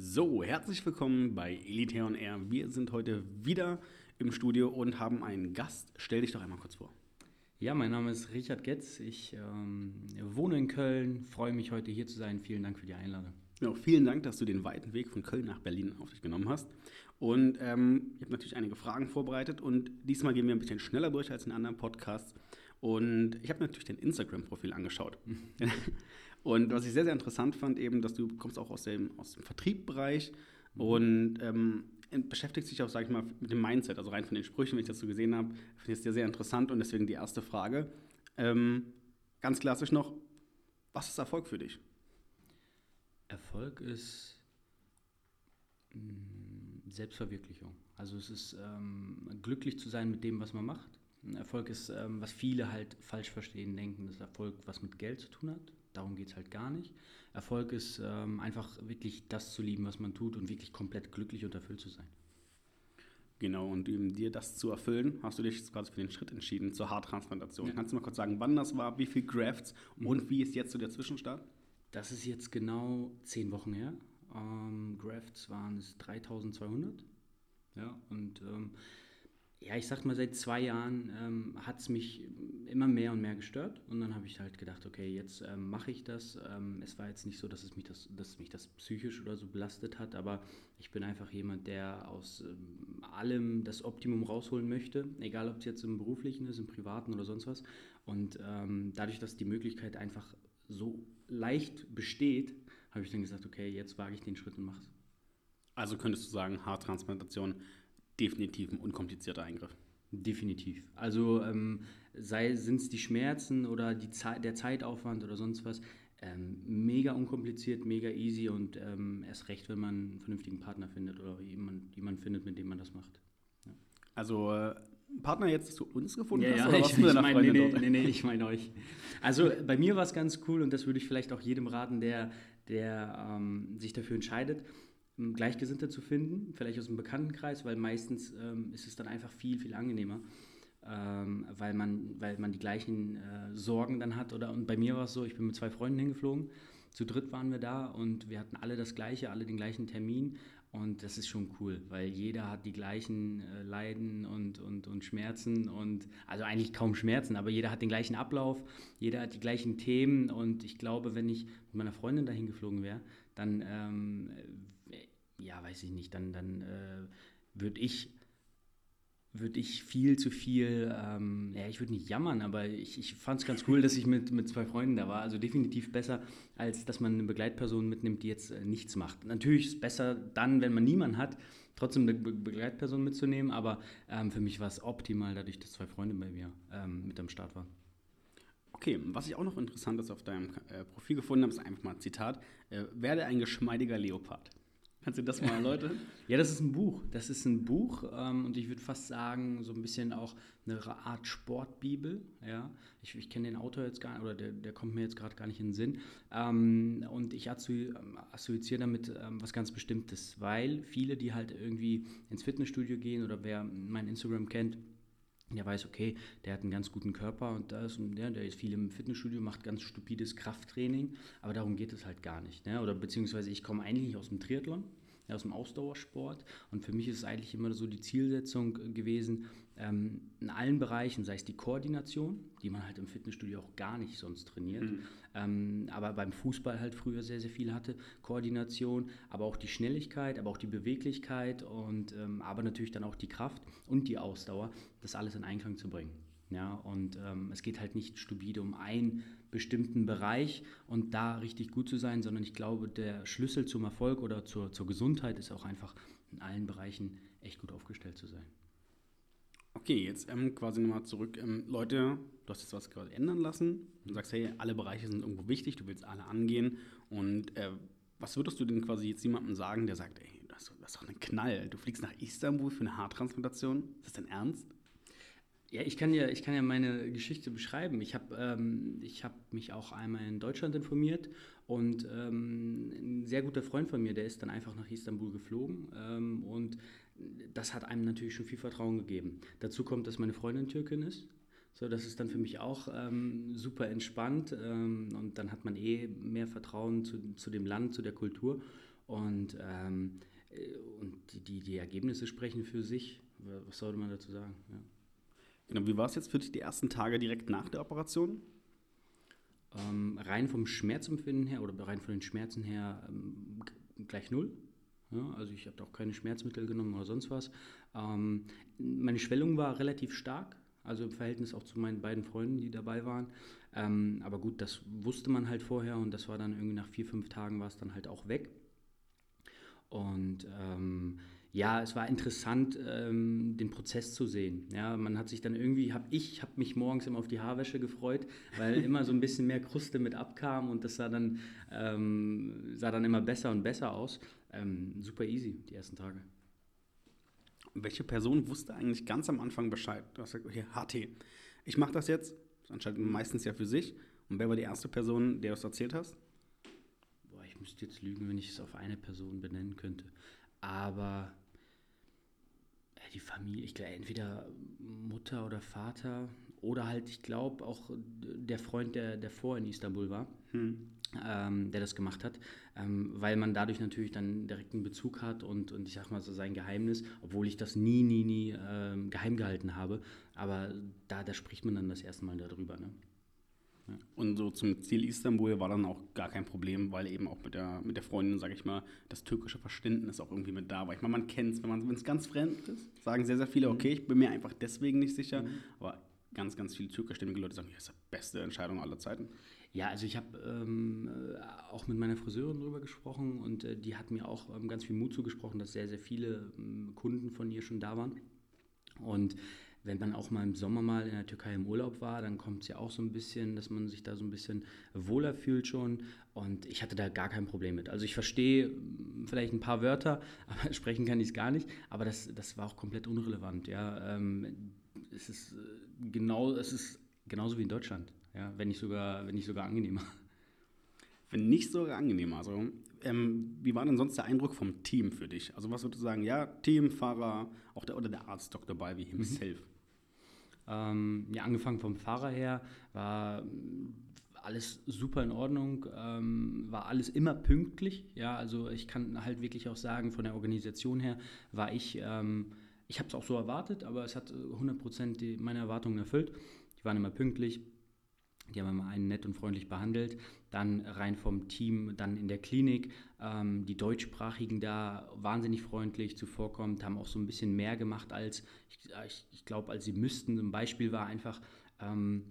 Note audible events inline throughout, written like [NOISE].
So, herzlich willkommen bei Elite on Air. Wir sind heute wieder im Studio und haben einen Gast. Stell dich doch einmal kurz vor. Ja, mein Name ist Richard Getz. Ich ähm, wohne in Köln, freue mich heute hier zu sein. Vielen Dank für die Einladung. Ja, vielen Dank, dass du den weiten Weg von Köln nach Berlin auf dich genommen hast. Und ähm, ich habe natürlich einige Fragen vorbereitet und diesmal gehen wir ein bisschen schneller durch als in anderen Podcasts. Und ich habe natürlich dein Instagram-Profil angeschaut. [LAUGHS] [LAUGHS] und was ich sehr, sehr interessant fand, eben, dass du kommst auch aus dem, aus dem Vertriebbereich mhm. und ähm, beschäftigst dich auch, sage ich mal, mit dem Mindset, also rein von den Sprüchen, wenn ich das so gesehen habe, finde ich es sehr, sehr interessant und deswegen die erste Frage. Ähm, ganz klassisch noch, was ist Erfolg für dich? Erfolg ist mh, mm, Selbstverwirklichung. Also es ist ähm, glücklich zu sein mit dem, was man macht. Erfolg ist, ähm, was viele halt falsch verstehen, denken, dass Erfolg was mit Geld zu tun hat. Darum geht es halt gar nicht. Erfolg ist ähm, einfach wirklich das zu lieben, was man tut und wirklich komplett glücklich und erfüllt zu sein. Genau, und um dir das zu erfüllen, hast du dich jetzt quasi für den Schritt entschieden zur Haartransplantation. Ja. Kannst du mal kurz sagen, wann das war, wie viel Grafts und wie ist jetzt so der Zwischenstart? Das ist jetzt genau zehn Wochen her. Ähm, Grafts waren es 3200. Ja, und ähm, ja, ich sag mal, seit zwei Jahren ähm, hat es mich immer mehr und mehr gestört. Und dann habe ich halt gedacht, okay, jetzt ähm, mache ich das. Ähm, es war jetzt nicht so, dass es mich das, dass mich das psychisch oder so belastet hat, aber ich bin einfach jemand, der aus ähm, allem das Optimum rausholen möchte, egal ob es jetzt im beruflichen ist, im privaten oder sonst was. Und ähm, dadurch, dass die Möglichkeit einfach so leicht besteht, habe ich dann gesagt, okay, jetzt wage ich den Schritt und mache es. Also könntest du sagen, Haartransplantation definitiv ein unkomplizierter Eingriff. Definitiv. Also ähm, sei sind es die Schmerzen oder die Zeit, der Zeitaufwand oder sonst was, ähm, mega unkompliziert, mega easy und ähm, erst recht, wenn man einen vernünftigen Partner findet oder jemanden, jemanden findet, mit dem man das macht. Ja. Also äh, Partner jetzt zu uns gefunden ja, hast, ja, oder ich, was ich mein, nee, nee, nee, nee, ich meine euch. Also bei mir war es ganz cool und das würde ich vielleicht auch jedem raten, der, der ähm, sich dafür entscheidet. Gleichgesinnte zu finden, vielleicht aus dem Bekanntenkreis, weil meistens ähm, ist es dann einfach viel, viel angenehmer, ähm, weil, man, weil man die gleichen äh, Sorgen dann hat. Oder, und bei mir war es so, ich bin mit zwei Freunden hingeflogen, zu dritt waren wir da und wir hatten alle das Gleiche, alle den gleichen Termin. Und das ist schon cool, weil jeder hat die gleichen äh, Leiden und, und, und Schmerzen und also eigentlich kaum Schmerzen, aber jeder hat den gleichen Ablauf, jeder hat die gleichen Themen und ich glaube, wenn ich mit meiner Freundin dahin geflogen wäre, dann ähm, ja, weiß ich nicht, dann, dann äh, würde ich würde ich viel zu viel, ähm, ja, ich würde nicht jammern, aber ich, ich fand es ganz cool, dass ich mit, mit zwei Freunden da war. Also definitiv besser, als dass man eine Begleitperson mitnimmt, die jetzt äh, nichts macht. Natürlich ist es besser dann, wenn man niemanden hat, trotzdem eine Be Begleitperson mitzunehmen, aber ähm, für mich war es optimal, dadurch, dass zwei Freunde bei mir ähm, mit am Start waren. Okay, was ich auch noch interessant ist auf deinem äh, Profil gefunden habe, ist einfach mal ein Zitat: äh, Werde ein geschmeidiger Leopard. Kannst du das mal erläutern? ja, das ist ein Buch. Das ist ein Buch ähm, und ich würde fast sagen, so ein bisschen auch eine Art Sportbibel. Ja? Ich, ich kenne den Autor jetzt gar nicht, oder der, der kommt mir jetzt gerade gar nicht in den Sinn. Ähm, und ich assoziiere damit ähm, was ganz Bestimmtes, weil viele, die halt irgendwie ins Fitnessstudio gehen oder wer mein Instagram kennt, der weiß, okay, der hat einen ganz guten Körper und da ist, der, der ist viel im Fitnessstudio, macht ganz stupides Krafttraining, aber darum geht es halt gar nicht. Ne? Oder beziehungsweise ich komme eigentlich aus dem Triathlon aus dem Ausdauersport. Und für mich ist es eigentlich immer so die Zielsetzung gewesen, ähm, in allen Bereichen, sei es die Koordination, die man halt im Fitnessstudio auch gar nicht sonst trainiert, mhm. ähm, aber beim Fußball halt früher sehr, sehr viel hatte, Koordination, aber auch die Schnelligkeit, aber auch die Beweglichkeit und ähm, aber natürlich dann auch die Kraft und die Ausdauer, das alles in Einklang zu bringen. Ja, und ähm, es geht halt nicht stupide um einen bestimmten Bereich und da richtig gut zu sein, sondern ich glaube, der Schlüssel zum Erfolg oder zur, zur Gesundheit ist auch einfach in allen Bereichen echt gut aufgestellt zu sein. Okay, jetzt ähm, quasi nochmal zurück. Ähm, Leute, du hast jetzt was gerade ändern lassen. Du sagst, hey, alle Bereiche sind irgendwo wichtig, du willst alle angehen. Und äh, was würdest du denn quasi jetzt jemandem sagen, der sagt, ey, das, das ist doch ein Knall. Du fliegst nach Istanbul für eine Haartransplantation? Ist das dein Ernst? Ja, ich kann ja, ich kann ja meine Geschichte beschreiben. Ich habe ähm, hab mich auch einmal in Deutschland informiert und ähm, ein sehr guter Freund von mir, der ist dann einfach nach Istanbul geflogen ähm, und das hat einem natürlich schon viel Vertrauen gegeben. Dazu kommt, dass meine Freundin Türkin ist. So, das ist dann für mich auch ähm, super entspannt ähm, und dann hat man eh mehr Vertrauen zu, zu dem Land, zu der Kultur. Und, ähm, äh, und die, die, die, Ergebnisse sprechen für sich. Was sollte man dazu sagen? Ja. Genau, wie war es jetzt für dich die ersten Tage direkt nach der Operation? Ähm, rein vom Schmerzempfinden her oder rein von den Schmerzen her ähm, gleich null. Ja, also ich habe auch keine Schmerzmittel genommen oder sonst was. Ähm, meine Schwellung war relativ stark, also im Verhältnis auch zu meinen beiden Freunden, die dabei waren. Ähm, aber gut, das wusste man halt vorher und das war dann irgendwie nach vier, fünf Tagen war es dann halt auch weg. Und ähm, ja, es war interessant, ähm, den Prozess zu sehen. Ja, man hat sich dann irgendwie, hab ich habe mich morgens immer auf die Haarwäsche gefreut, weil [LAUGHS] immer so ein bisschen mehr Kruste mit abkam und das sah dann, ähm, sah dann immer besser und besser aus. Ähm, super easy, die ersten Tage. Welche Person wusste eigentlich ganz am Anfang Bescheid? Du hast gesagt, okay, HT, ich mache das jetzt, das entscheidet meistens ja für sich. Und wer war die erste Person, der du das erzählt hast? Boah, ich müsste jetzt lügen, wenn ich es auf eine Person benennen könnte. Aber die Familie, ich glaube, entweder Mutter oder Vater oder halt, ich glaube, auch der Freund, der, der vor in Istanbul war, hm. ähm, der das gemacht hat, ähm, weil man dadurch natürlich dann direkt einen Bezug hat und, und ich sag mal so sein Geheimnis, obwohl ich das nie, nie, nie ähm, geheim gehalten habe, aber da, da spricht man dann das erste Mal darüber. Ne? Und so zum Ziel Istanbul war dann auch gar kein Problem, weil eben auch mit der, mit der Freundin, sage ich mal, das türkische Verständnis auch irgendwie mit da war. Ich meine, man kennt es, wenn es ganz fremd ist, sagen sehr, sehr viele, mhm. okay, ich bin mir einfach deswegen nicht sicher. Mhm. Aber ganz, ganz viele türkischstämmige Leute sagen, das ist die beste Entscheidung aller Zeiten. Ja, also ich habe ähm, äh, auch mit meiner Friseurin darüber gesprochen und äh, die hat mir auch ähm, ganz viel Mut zugesprochen, dass sehr, sehr viele ähm, Kunden von ihr schon da waren. Und wenn man auch mal im Sommer mal in der Türkei im Urlaub war, dann kommt es ja auch so ein bisschen, dass man sich da so ein bisschen wohler fühlt schon. Und ich hatte da gar kein Problem mit. Also ich verstehe hm, vielleicht ein paar Wörter, [LAUGHS] aber sprechen kann ich es gar nicht. Aber das, das war auch komplett unrelevant. Ja. Ähm, es ist äh, genau, es ist genauso wie in Deutschland, ja, wenn nicht sogar, wenn nicht sogar angenehmer. [LAUGHS] Wenn nicht sogar angenehmer. Also, ähm, wie war denn sonst der Eindruck vom Team für dich? Also was würdest du sagen, ja, Team, Fahrer, auch der, oder der Arzt Dr. Balvi himself? Mhm. Ähm, ja, angefangen vom Fahrer her war alles super in Ordnung, ähm, war alles immer pünktlich. Ja, also ich kann halt wirklich auch sagen, von der Organisation her war ich, ähm, ich habe es auch so erwartet, aber es hat 100% meine Erwartungen erfüllt. Die waren immer pünktlich, die haben immer einen nett und freundlich behandelt. Dann rein vom Team, dann in der Klinik. Ähm, die Deutschsprachigen da wahnsinnig freundlich zuvorkommt, haben auch so ein bisschen mehr gemacht als, ich, ich, ich glaube, als sie müssten. Ein Beispiel war einfach, ähm,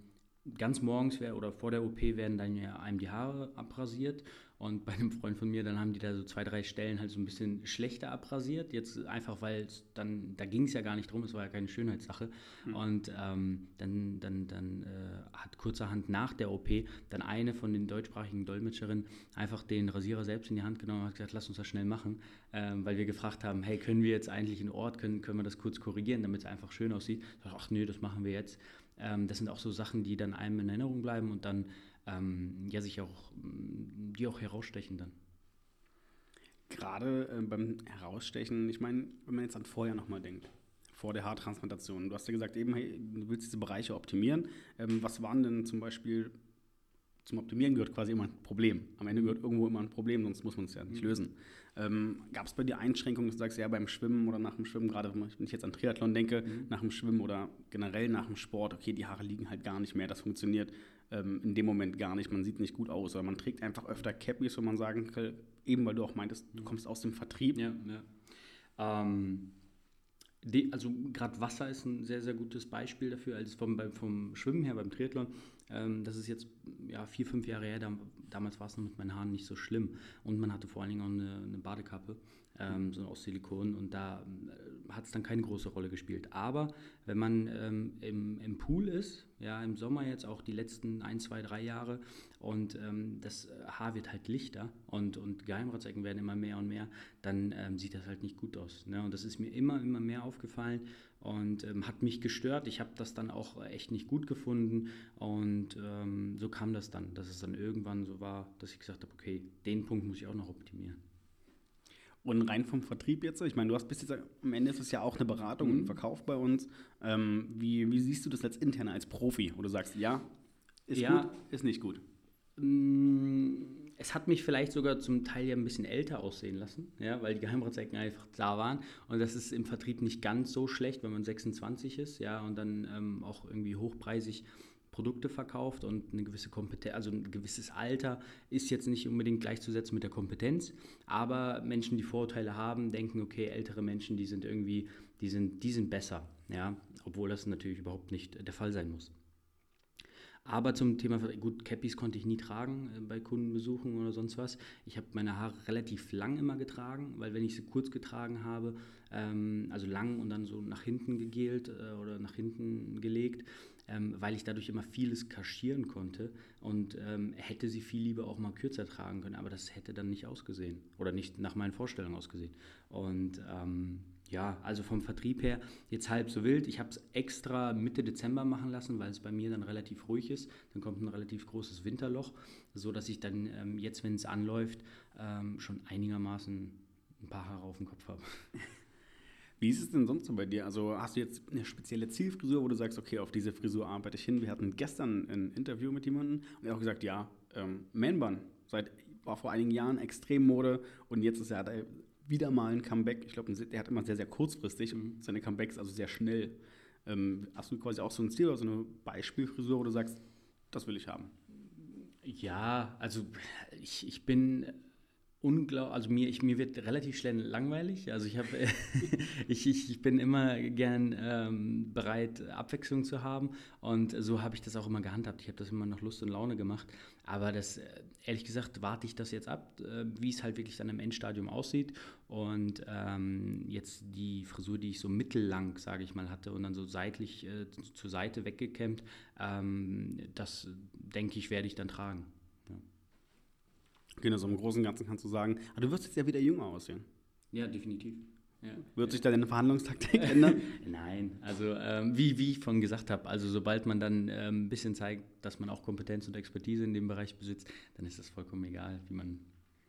ganz morgens wär, oder vor der OP werden dann ja einem die Haare abrasiert und bei einem Freund von mir, dann haben die da so zwei, drei Stellen halt so ein bisschen schlechter abrasiert. Jetzt einfach, weil dann, da ging es ja gar nicht drum, es war ja keine Schönheitssache. Mhm. Und ähm, dann, dann, dann äh, hat kurzerhand nach der OP dann eine von den deutschsprachigen Dolmetscherinnen einfach den Rasierer selbst in die Hand genommen und hat gesagt, lass uns das schnell machen. Ähm, weil wir gefragt haben, hey, können wir jetzt eigentlich einen Ort, können, können wir das kurz korrigieren, damit es einfach schön aussieht? Ach nö, das machen wir jetzt. Ähm, das sind auch so Sachen, die dann einem in Erinnerung bleiben und dann ähm, ja sich auch, die auch herausstechen dann. Gerade äh, beim Herausstechen, ich meine, wenn man jetzt an vorher nochmal denkt, vor der Haartransplantation, du hast ja gesagt, eben, hey, du willst diese Bereiche optimieren. Ähm, was waren denn zum Beispiel, zum Optimieren gehört quasi immer ein Problem. Am Ende gehört irgendwo immer ein Problem, sonst muss man es ja nicht mhm. lösen. Ähm, Gab es bei dir Einschränkungen, dass du sagst, ja, beim Schwimmen oder nach dem Schwimmen, gerade wenn ich jetzt an Triathlon denke, mhm. nach dem Schwimmen oder generell nach dem Sport, okay, die Haare liegen halt gar nicht mehr, das funktioniert ähm, in dem Moment gar nicht. Man sieht nicht gut aus, oder man trägt einfach öfter Cappies, wo man sagen kann, eben weil du auch meintest, du kommst aus dem Vertrieb. Ja, ja. Ähm, die, also gerade Wasser ist ein sehr, sehr gutes Beispiel dafür, als vom, vom Schwimmen her, beim Triathlon. Ähm, das ist jetzt ja, vier, fünf Jahre her, da, damals war es noch mit meinen Haaren nicht so schlimm. Und man hatte vor allen Dingen auch eine, eine Badekappe ähm, so aus Silikon und da äh, hat es dann keine große Rolle gespielt. Aber wenn man ähm, im, im Pool ist, ja, im Sommer jetzt auch die letzten ein, zwei, drei Jahre und ähm, das Haar wird halt lichter und, und Geheimratsecken werden immer mehr und mehr, dann ähm, sieht das halt nicht gut aus. Ne? Und das ist mir immer, immer mehr aufgefallen und ähm, hat mich gestört. Ich habe das dann auch echt nicht gut gefunden und ähm, so kam das dann, dass es dann irgendwann so war, dass ich gesagt habe, okay, den Punkt muss ich auch noch optimieren. Und rein vom Vertrieb jetzt, ich meine, du hast bis jetzt, am Ende ist es ja auch eine Beratung mhm. und Verkauf bei uns. Ähm, wie, wie siehst du das als intern, als Profi, wo du sagst, ja, ist ja, gut, ist nicht gut? Mm, es hat mich vielleicht sogar zum Teil ja ein bisschen älter aussehen lassen, ja, weil die Geheimratsecken einfach da waren. Und das ist im Vertrieb nicht ganz so schlecht, wenn man 26 ist, ja, und dann ähm, auch irgendwie hochpreisig Produkte verkauft und eine gewisse Kompetenz, also ein gewisses Alter ist jetzt nicht unbedingt gleichzusetzen mit der Kompetenz, aber Menschen, die Vorurteile haben, denken, okay, ältere Menschen, die sind irgendwie, die sind, die sind besser, ja, obwohl das natürlich überhaupt nicht der Fall sein muss. Aber zum Thema, gut, Cappies konnte ich nie tragen äh, bei Kundenbesuchen oder sonst was. Ich habe meine Haare relativ lang immer getragen, weil wenn ich sie kurz getragen habe, ähm, also lang und dann so nach hinten gegelt äh, oder nach hinten gelegt, ähm, weil ich dadurch immer vieles kaschieren konnte und ähm, hätte sie viel lieber auch mal kürzer tragen können, aber das hätte dann nicht ausgesehen oder nicht nach meinen Vorstellungen ausgesehen. Und ähm, ja, also vom Vertrieb her jetzt halb so wild. Ich habe es extra Mitte Dezember machen lassen, weil es bei mir dann relativ ruhig ist. Dann kommt ein relativ großes Winterloch, so dass ich dann ähm, jetzt, wenn es anläuft, ähm, schon einigermaßen ein paar Haare auf dem Kopf habe. Wie ist es denn sonst so bei dir? Also hast du jetzt eine spezielle Zielfrisur, wo du sagst, okay, auf diese Frisur arbeite ich hin? Wir hatten gestern ein Interview mit jemandem und er hat auch gesagt, ja, ähm, Man-Bun seit war vor einigen Jahren Extremmode und jetzt ist er wieder mal ein Comeback. Ich glaube, der hat immer sehr, sehr kurzfristig und seine Comebacks also sehr schnell. Ähm, hast du quasi auch so ein Ziel oder so eine Beispielfrisur, wo du sagst, das will ich haben? Ja, also ich, ich bin unglaublich, also mir, ich, mir wird relativ schnell langweilig. Also ich habe, [LAUGHS] ich, ich, bin immer gern ähm, bereit, Abwechslung zu haben und so habe ich das auch immer gehandhabt. Ich habe das immer nach Lust und Laune gemacht. Aber das, äh, ehrlich gesagt, warte ich das jetzt ab, äh, wie es halt wirklich dann im Endstadium aussieht. Und ähm, jetzt die Frisur, die ich so mittellang, sage ich mal, hatte und dann so seitlich äh, zur Seite weggekämmt, ähm, das denke ich, werde ich dann tragen. Genau, so im Großen und Ganzen kannst du sagen, aber du wirst jetzt ja wieder jünger aussehen. Ja, definitiv. Ja. Wird sich da deine Verhandlungstaktik [LAUGHS] ändern? Nein, also ähm, wie, wie ich vorhin gesagt habe, also sobald man dann ähm, ein bisschen zeigt, dass man auch Kompetenz und Expertise in dem Bereich besitzt, dann ist das vollkommen egal, wie man.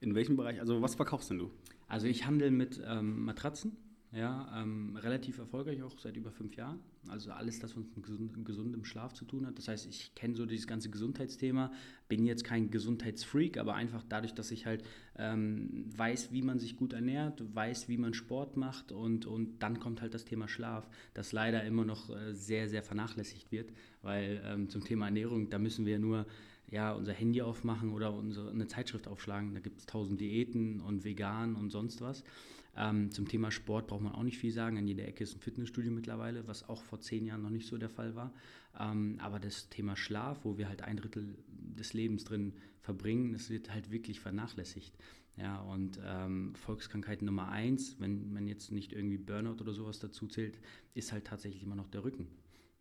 In welchem Bereich? Also was verkaufst denn du? Also ich handle mit ähm, Matratzen, ja, ähm, relativ erfolgreich auch seit über fünf Jahren. Also alles das, was mit gesund, gesundem Schlaf zu tun hat. Das heißt, ich kenne so dieses ganze Gesundheitsthema, bin jetzt kein Gesundheitsfreak, aber einfach dadurch, dass ich halt ähm, weiß, wie man sich gut ernährt, weiß, wie man Sport macht und, und dann kommt halt das Thema Schlaf, das leider immer noch äh, sehr, sehr vernachlässigt wird, weil ähm, zum Thema Ernährung, da müssen wir nur ja, unser Handy aufmachen oder unsere, eine Zeitschrift aufschlagen. Da gibt es tausend Diäten und vegan und sonst was. Ähm, zum Thema Sport braucht man auch nicht viel sagen. An jeder Ecke ist ein Fitnessstudio mittlerweile, was auch vor zehn Jahren noch nicht so der Fall war. Ähm, aber das Thema Schlaf, wo wir halt ein Drittel des Lebens drin verbringen, das wird halt wirklich vernachlässigt. Ja, und ähm, Volkskrankheit Nummer eins, wenn man jetzt nicht irgendwie Burnout oder sowas dazu zählt, ist halt tatsächlich immer noch der Rücken.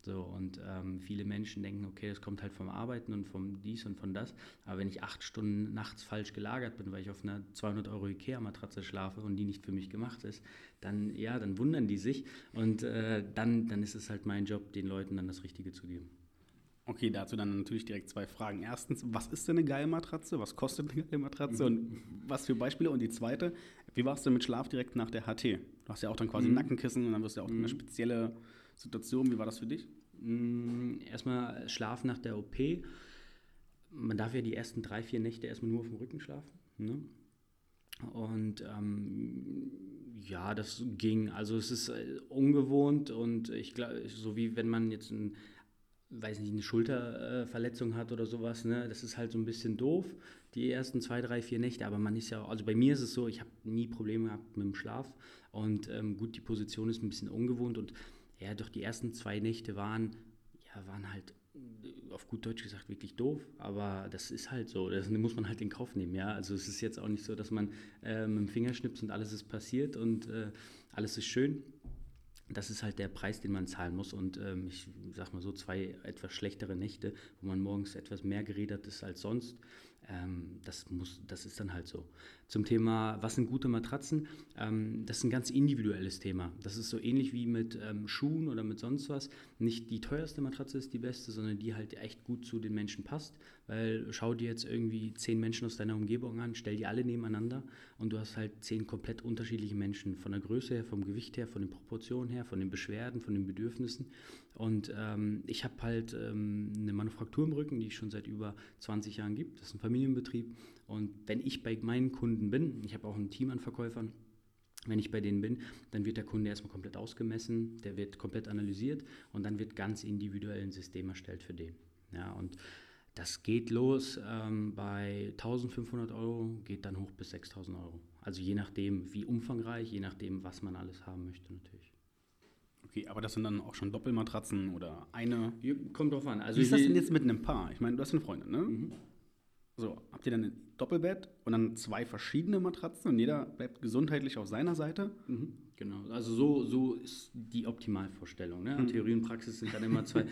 So, und ähm, viele Menschen denken, okay, das kommt halt vom Arbeiten und vom dies und von das. Aber wenn ich acht Stunden nachts falsch gelagert bin, weil ich auf einer 200 Euro Ikea-Matratze schlafe und die nicht für mich gemacht ist, dann, ja, dann wundern die sich. Und äh, dann, dann ist es halt mein Job, den Leuten dann das Richtige zu geben. Okay, dazu dann natürlich direkt zwei Fragen. Erstens, was ist denn eine geile Matratze? Was kostet eine geile Matratze? Mhm. Und was für Beispiele? Und die zweite, wie warst du mit Schlaf direkt nach der HT? Du hast ja auch dann quasi mhm. Nackenkissen und dann wirst du ja auch mhm. eine spezielle Situation. Wie war das für dich? Mm, erstmal Schlaf nach der OP. Man darf ja die ersten drei, vier Nächte erstmal nur auf dem Rücken schlafen. Ne? Und ähm, ja, das ging. Also es ist äh, ungewohnt und ich glaube, so wie wenn man jetzt ein, weiß nicht, eine Schulterverletzung hat oder sowas, ne, das ist halt so ein bisschen doof, die ersten zwei, drei, vier Nächte. Aber man ist ja, also bei mir ist es so, ich habe nie Probleme gehabt mit dem Schlaf. Und ähm, gut, die Position ist ein bisschen ungewohnt und ja, doch die ersten zwei Nächte waren, ja, waren halt äh, auf gut Deutsch gesagt wirklich doof, aber das ist halt so, das muss man halt in Kauf nehmen, ja. Also es ist jetzt auch nicht so, dass man äh, mit dem Finger schnipst und alles ist passiert und äh, alles ist schön. Das ist halt der Preis, den man zahlen muss. Und ähm, ich sag mal so, zwei etwas schlechtere Nächte, wo man morgens etwas mehr geredet ist als sonst, ähm, das, muss, das ist dann halt so. Zum Thema, was sind gute Matratzen? Ähm, das ist ein ganz individuelles Thema. Das ist so ähnlich wie mit ähm, Schuhen oder mit sonst was. Nicht die teuerste Matratze ist die beste, sondern die halt echt gut zu den Menschen passt. Weil schau dir jetzt irgendwie zehn Menschen aus deiner Umgebung an, stell die alle nebeneinander und du hast halt zehn komplett unterschiedliche Menschen. Von der Größe her, vom Gewicht her, von den Proportionen her, von den Beschwerden, von den Bedürfnissen. Und ähm, ich habe halt ähm, eine Manufaktur im Rücken, die es schon seit über 20 Jahren gibt. Das ist ein Familienbetrieb. Und wenn ich bei meinen Kunden bin, ich habe auch ein Team an Verkäufern, wenn ich bei denen bin, dann wird der Kunde erstmal komplett ausgemessen, der wird komplett analysiert und dann wird ganz individuell ein System erstellt für den. Ja, und das geht los ähm, bei 1500 Euro, geht dann hoch bis 6000 Euro. Also je nachdem, wie umfangreich, je nachdem, was man alles haben möchte natürlich. Okay, aber das sind dann auch schon Doppelmatratzen oder eine? Kommt drauf an. Also wie ist das denn jetzt mit einem Paar? Ich meine, du hast eine Freundin, ne? Mhm. So, habt ihr dann ein Doppelbett und dann zwei verschiedene Matratzen und jeder bleibt gesundheitlich auf seiner Seite? Mhm, genau, also so, so ist die Optimalvorstellung. Ne? Mhm. Theorie und Praxis sind dann immer zwei [LAUGHS] äh,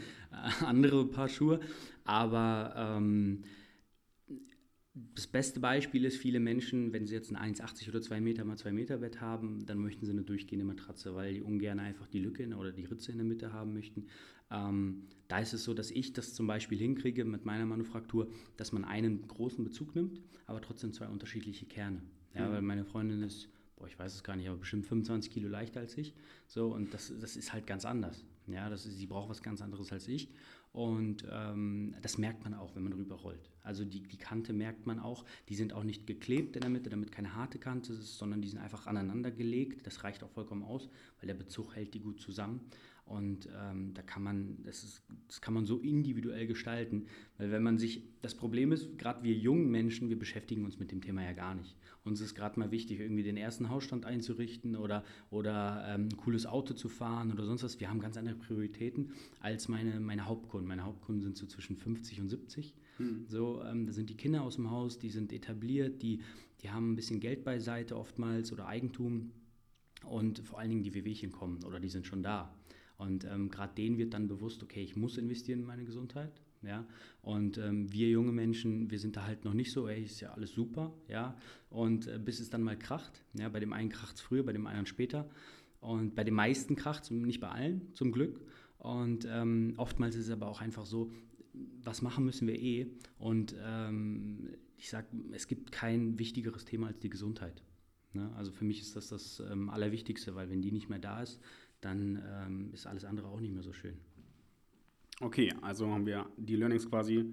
andere Paar Schuhe. Aber ähm, das beste Beispiel ist, viele Menschen, wenn sie jetzt ein 1,80 oder 2 Meter mal 2 Meter Bett haben, dann möchten sie eine durchgehende Matratze, weil die ungern einfach die Lücke oder die Ritze in der Mitte haben möchten. Ähm, da ist es so, dass ich das zum Beispiel hinkriege mit meiner Manufaktur, dass man einen großen Bezug nimmt, aber trotzdem zwei unterschiedliche Kerne. Ja, mhm. weil meine Freundin ist, boah, ich weiß es gar nicht, aber bestimmt 25 Kilo leichter als ich. So, und das, das ist halt ganz anders. Ja, das ist, sie braucht was ganz anderes als ich. Und ähm, das merkt man auch, wenn man rüberrollt. Also die, die Kante merkt man auch. Die sind auch nicht geklebt in der Mitte, damit keine harte Kante ist, sondern die sind einfach aneinander gelegt. Das reicht auch vollkommen aus, weil der Bezug hält die gut zusammen. Und ähm, da kann man, das, ist, das kann man so individuell gestalten. Weil wenn man sich, das Problem ist, gerade wir jungen Menschen, wir beschäftigen uns mit dem Thema ja gar nicht. Uns ist gerade mal wichtig, irgendwie den ersten Hausstand einzurichten oder, oder ähm, ein cooles Auto zu fahren oder sonst was. Wir haben ganz andere Prioritäten als meine, meine Hauptkunden. Meine Hauptkunden sind so zwischen 50 und 70. Hm. So, ähm, da sind die Kinder aus dem Haus, die sind etabliert, die, die haben ein bisschen Geld beiseite oftmals oder Eigentum. Und vor allen Dingen die Wehwehchen kommen oder die sind schon da. Und ähm, gerade denen wird dann bewusst, okay, ich muss investieren in meine Gesundheit. Ja? Und ähm, wir junge Menschen, wir sind da halt noch nicht so, ey, ist ja alles super, ja. Und äh, bis es dann mal kracht. Ja? Bei dem einen kracht es früher, bei dem anderen später. Und bei den meisten kracht es, nicht bei allen, zum Glück. Und ähm, oftmals ist es aber auch einfach so, was machen müssen wir eh. Und ähm, ich sage, es gibt kein wichtigeres Thema als die Gesundheit. Ne? Also für mich ist das das ähm, Allerwichtigste, weil wenn die nicht mehr da ist, dann ähm, ist alles andere auch nicht mehr so schön. Okay, also haben wir die Learnings quasi.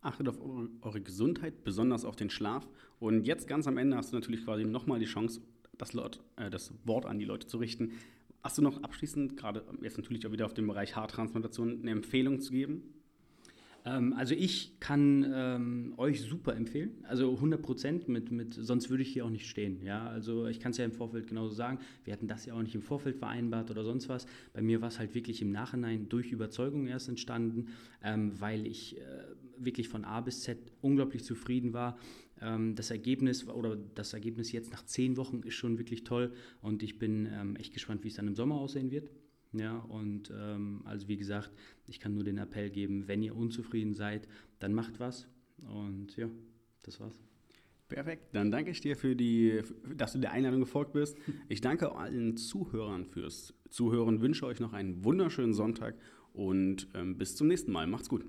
Achtet auf eure, Gesundheit, besonders auf den Schlaf. Und jetzt ganz am Ende hast du natürlich quasi nochmal die Chance, das, Lord, äh, das Wort an die Leute zu richten. Hast du noch abschließend, gerade jetzt natürlich auch wieder auf dem Bereich Haartransplantation, eine Empfehlung zu geben? Ähm, also ich kann ähm, euch super empfehlen, also 100 Prozent, mit, mit, sonst würde ich hier auch nicht stehen. Ja? Also ich kann es ja im Vorfeld genauso sagen, wir hatten das ja auch nicht im Vorfeld vereinbart oder sonst was. Bei mir war es halt wirklich im Nachhinein durch Überzeugung erst entstanden, ähm, weil ich äh, wirklich von A bis Z unglaublich zufrieden war. Ähm, das Ergebnis oder das Ergebnis jetzt nach zehn Wochen ist schon wirklich toll und ich bin ähm, echt gespannt, wie es dann im Sommer aussehen wird. Ja, und ähm, also wie gesagt, ich kann nur den Appell geben, wenn ihr unzufrieden seid, dann macht was. Und ja, das war's. Perfekt, dann danke ich dir für die, dass du der Einladung gefolgt bist. Ich danke allen Zuhörern fürs Zuhören, wünsche euch noch einen wunderschönen Sonntag und ähm, bis zum nächsten Mal. Macht's gut.